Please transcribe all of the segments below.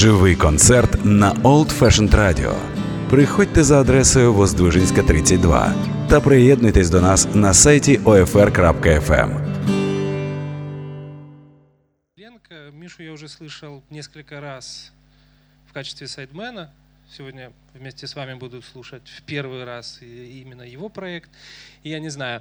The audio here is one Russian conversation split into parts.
Живий концерт на Old Fashioned Radio. Приходьте за адресою Воздвижинська, 32 та приєднуйтесь до нас на сайті OFR.FM. Мишу я уже слышал несколько раз в качестве сайдмена. Сегодня вместе с вами буду слушать в первый раз именно его проект. И я не знаю,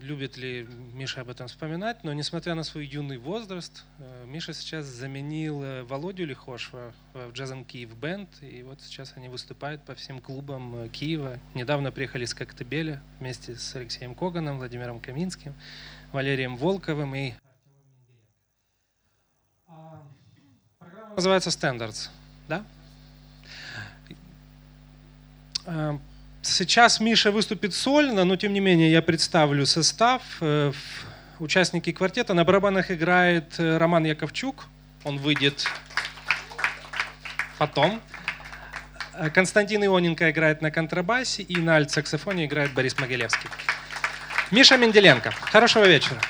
любит ли Миша об этом вспоминать, но несмотря на свой юный возраст, э, Миша сейчас заменил э, Володю Лихошева в Джазан Киев Бенд, и вот сейчас они выступают по всем клубам э, Киева. Недавно приехали с Коктебеля вместе с Алексеем Коганом, Владимиром Каминским, Валерием Волковым и а, Программа называется Standards, да? Сейчас Миша выступит сольно, но тем не менее я представлю состав. Э, участники квартета. На барабанах играет э, Роман Яковчук. Он выйдет потом. Э, Константин Ионенко играет на контрабасе и на альт-саксофоне играет Борис Могилевский. Миша Менделенко. Хорошего вечера.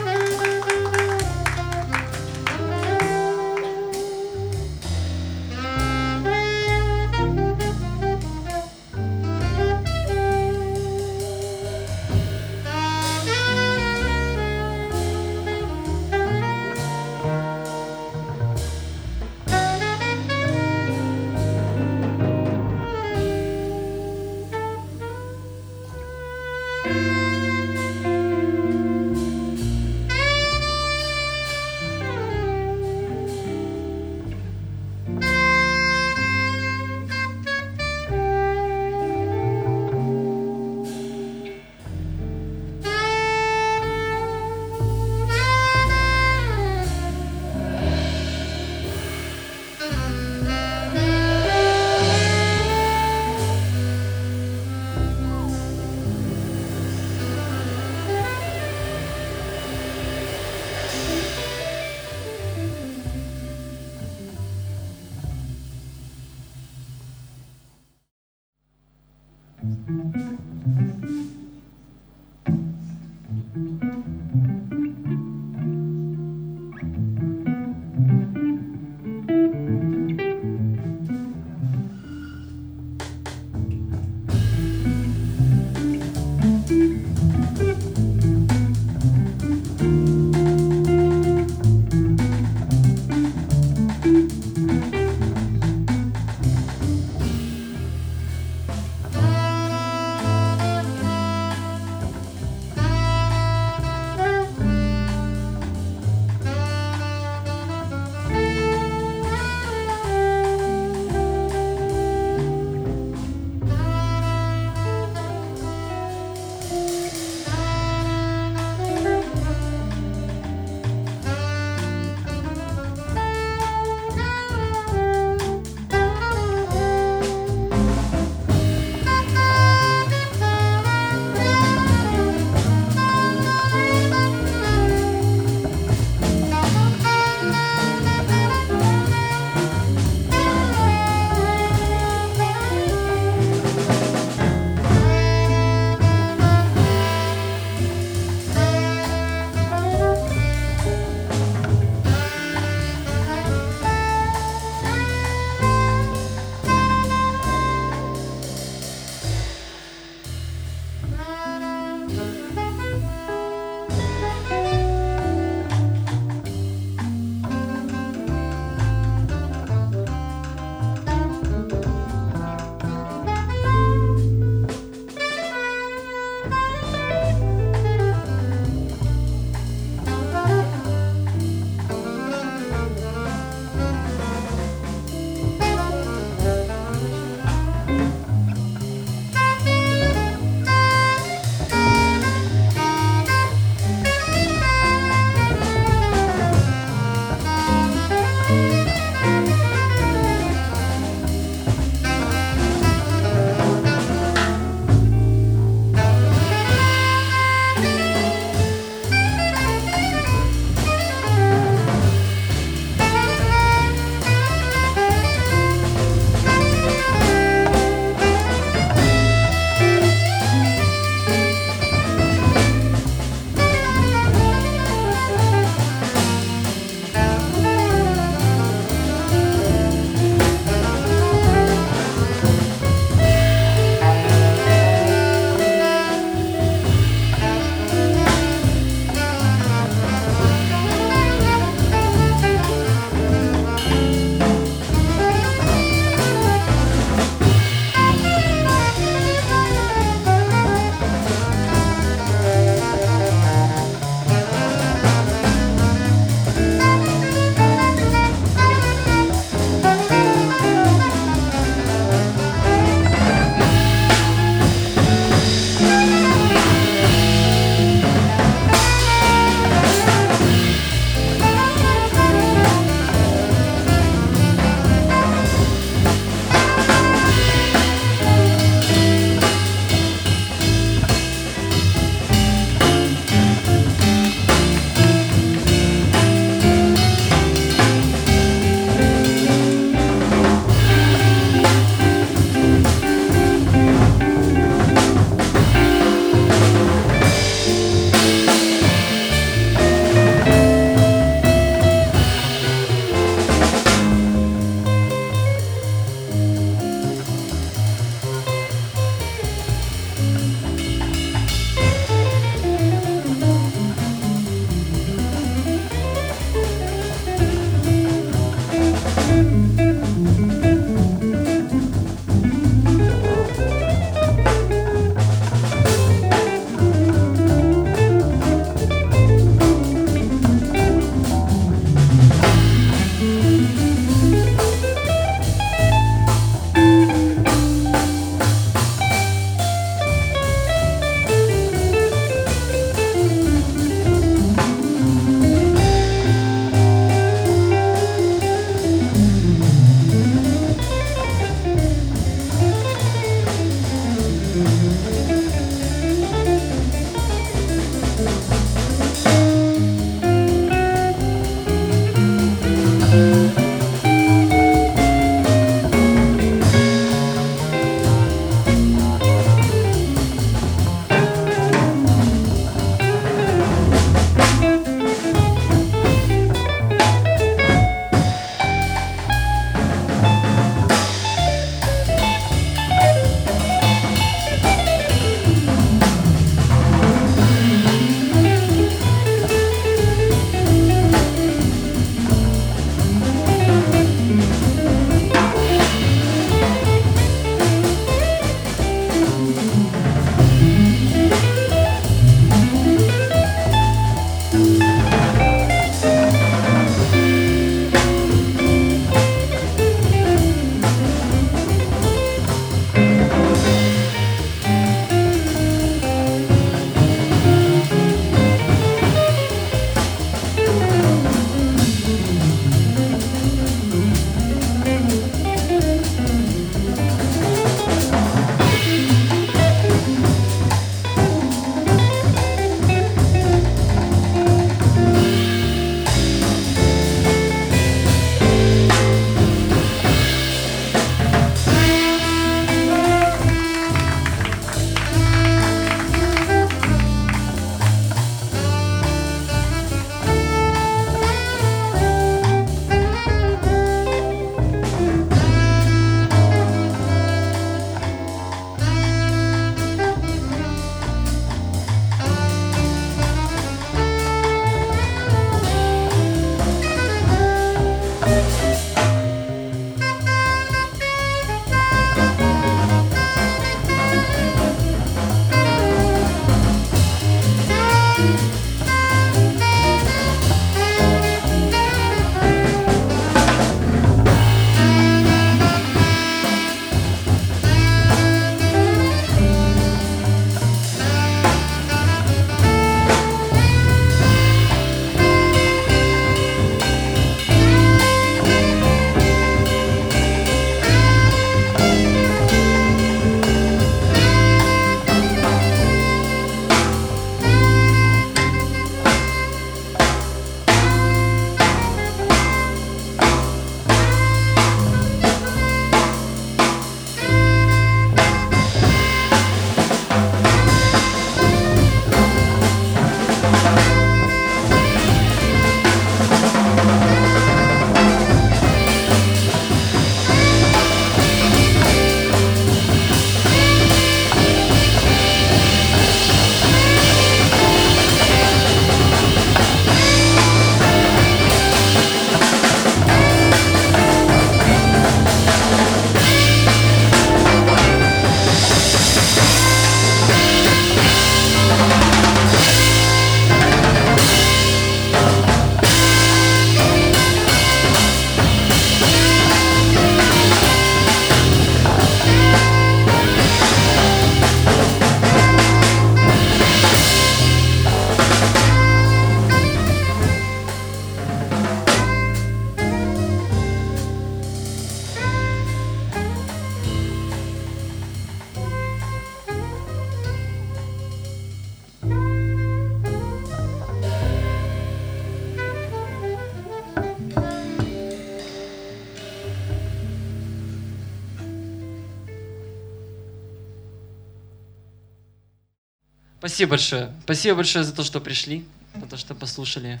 Спасибо большое. Спасибо большое за то, что пришли, за то, что послушали.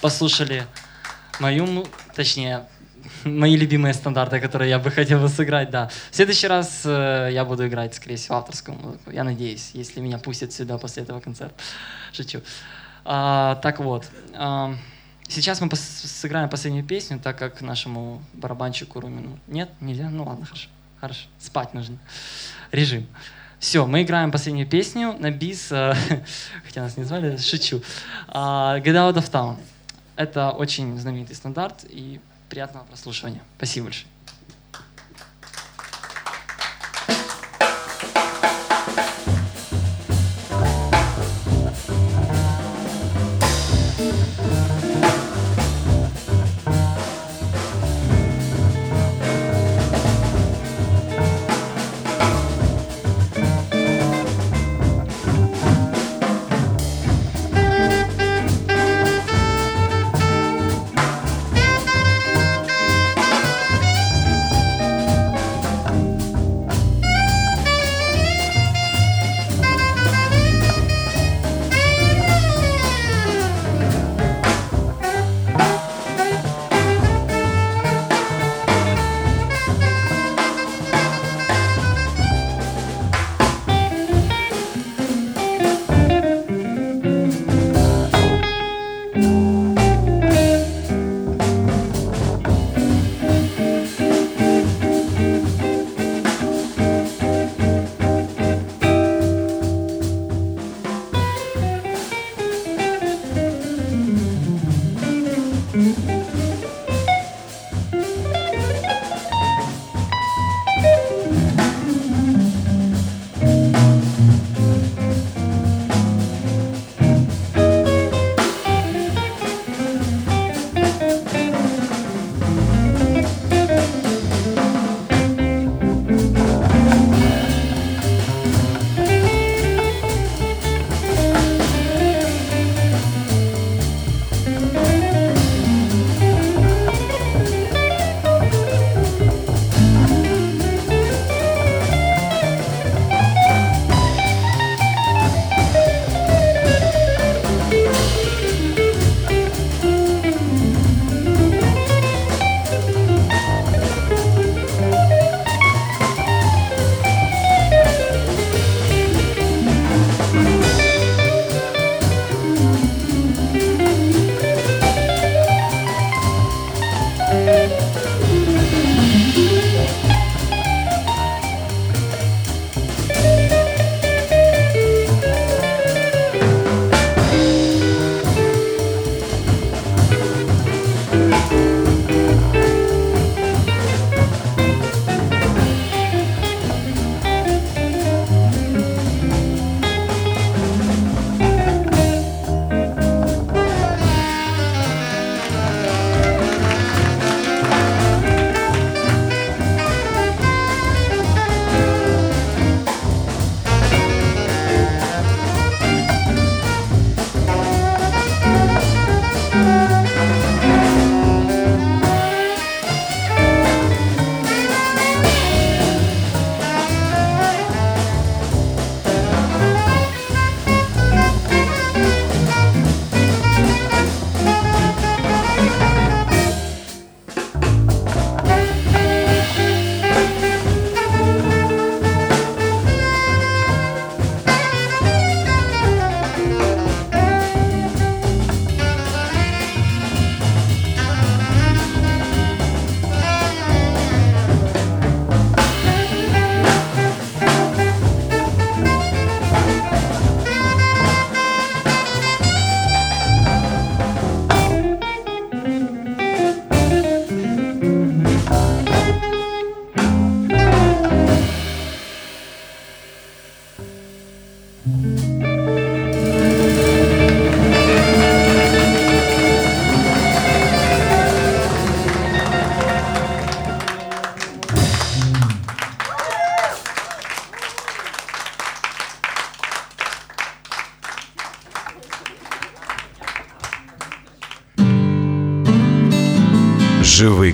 Послушали мою, точнее, мои любимые стандарты, которые я бы хотел сыграть, да. В следующий раз э, я буду играть, скорее всего, авторскую музыку. Я надеюсь, если меня пустят сюда после этого концерта. Шучу. А, так вот. А, сейчас мы пос- сыграем последнюю песню, так как нашему барабанщику Румину... Нет? Нельзя? Ну ладно, хорошо. Хорошо. Спать нужно. Режим. Все, мы играем последнюю песню на бис, э, хотя нас не звали, шучу. А, Get Out of Town. Это очень знаменитый стандарт, и приятного прослушивания. Спасибо большое.